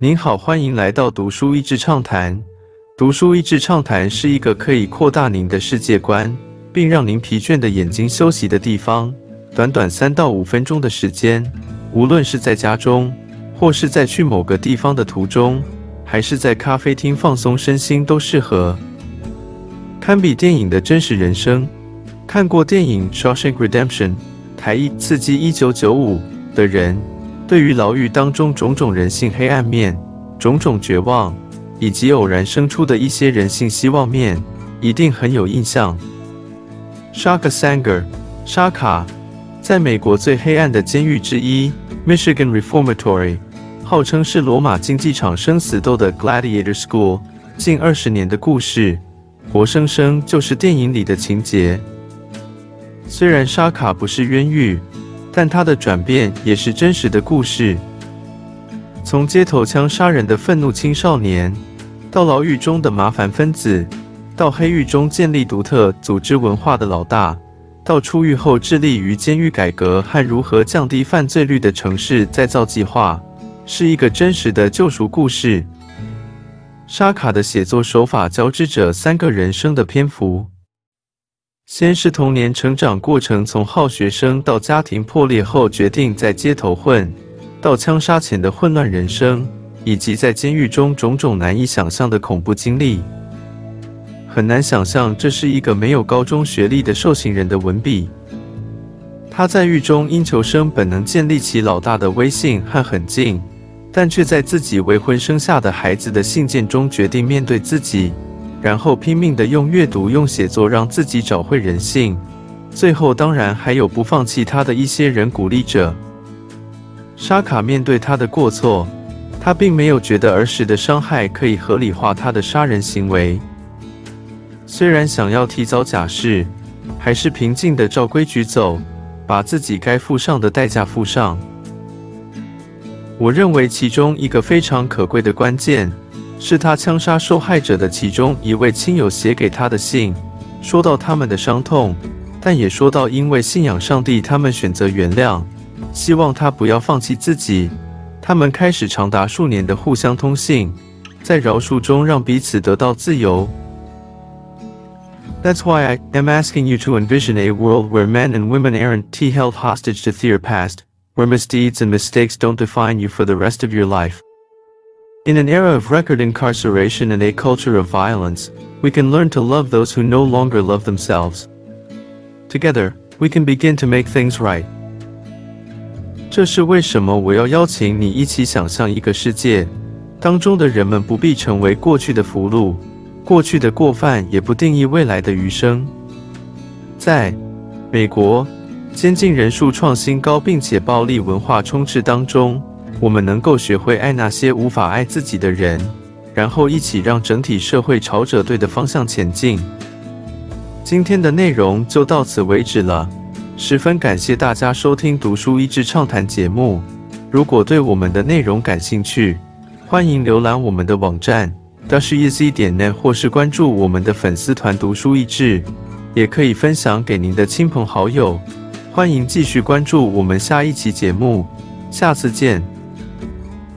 您好，欢迎来到读书益智畅谈。读书益智畅谈是一个可以扩大您的世界观，并让您疲倦的眼睛休息的地方。短短三到五分钟的时间，无论是在家中，或是在去某个地方的途中，还是在咖啡厅放松身心，都适合。堪比电影的真实人生。看过电影《Shawshank Redemption》台译《刺激一九九五》的人，对于牢狱当中种种人性黑暗面、种种绝望，以及偶然生出的一些人性希望面，一定很有印象。Shaka Sanger，沙卡，在美国最黑暗的监狱之一 ——Michigan Reformatory，号称是罗马竞技场生死斗的 Gladiator School，近二十年的故事，活生生就是电影里的情节。虽然沙卡不是冤狱，但他的转变也是真实的故事。从街头枪杀人的愤怒青少年，到牢狱中的麻烦分子，到黑狱中建立独特组织文化的老大，到出狱后致力于监狱改革和如何降低犯罪率的城市再造计划，是一个真实的救赎故事。沙卡的写作手法交织着三个人生的篇幅。先是童年成长过程，从好学生到家庭破裂后决定在街头混，到枪杀前的混乱人生，以及在监狱中种种难以想象的恐怖经历。很难想象这是一个没有高中学历的受刑人的文笔。他在狱中因求生本能建立起老大的威信和狠劲，但却在自己未婚生下的孩子的信件中决定面对自己。然后拼命的用阅读、用写作让自己找回人性。最后，当然还有不放弃他的一些人鼓励着。沙卡面对他的过错，他并没有觉得儿时的伤害可以合理化他的杀人行为。虽然想要提早假释，还是平静的照规矩走，把自己该付上的代价付上。我认为其中一个非常可贵的关键。是他枪杀受害者的其中一位亲友写给他的信，说到他们的伤痛，但也说到因为信仰上帝，他们选择原谅，希望他不要放弃自己。他们开始长达数年的互相通信，在饶恕中让彼此得到自由。That's why I am asking you to envision a world where men and women aren't t held hostage to their past, where misdeeds and mistakes don't define you for the rest of your life. In an era of record incarceration and a culture of violence, we can learn to love those who no longer love themselves. Together, we can begin to make things right. 这是为什么我要邀请你一起想象一个世界，当中的人们不必成为过去的俘虏，过去的过犯也不定义未来的余生。在美国，监禁人数创新高，并且暴力文化充斥当中。我们能够学会爱那些无法爱自己的人，然后一起让整体社会朝着对的方向前进。今天的内容就到此为止了，十分感谢大家收听《读书益智畅谈》节目。如果对我们的内容感兴趣，欢迎浏览我们的网站 dashiz 点 net，或是关注我们的粉丝团“读书益智”，也可以分享给您的亲朋好友。欢迎继续关注我们下一期节目，下次见。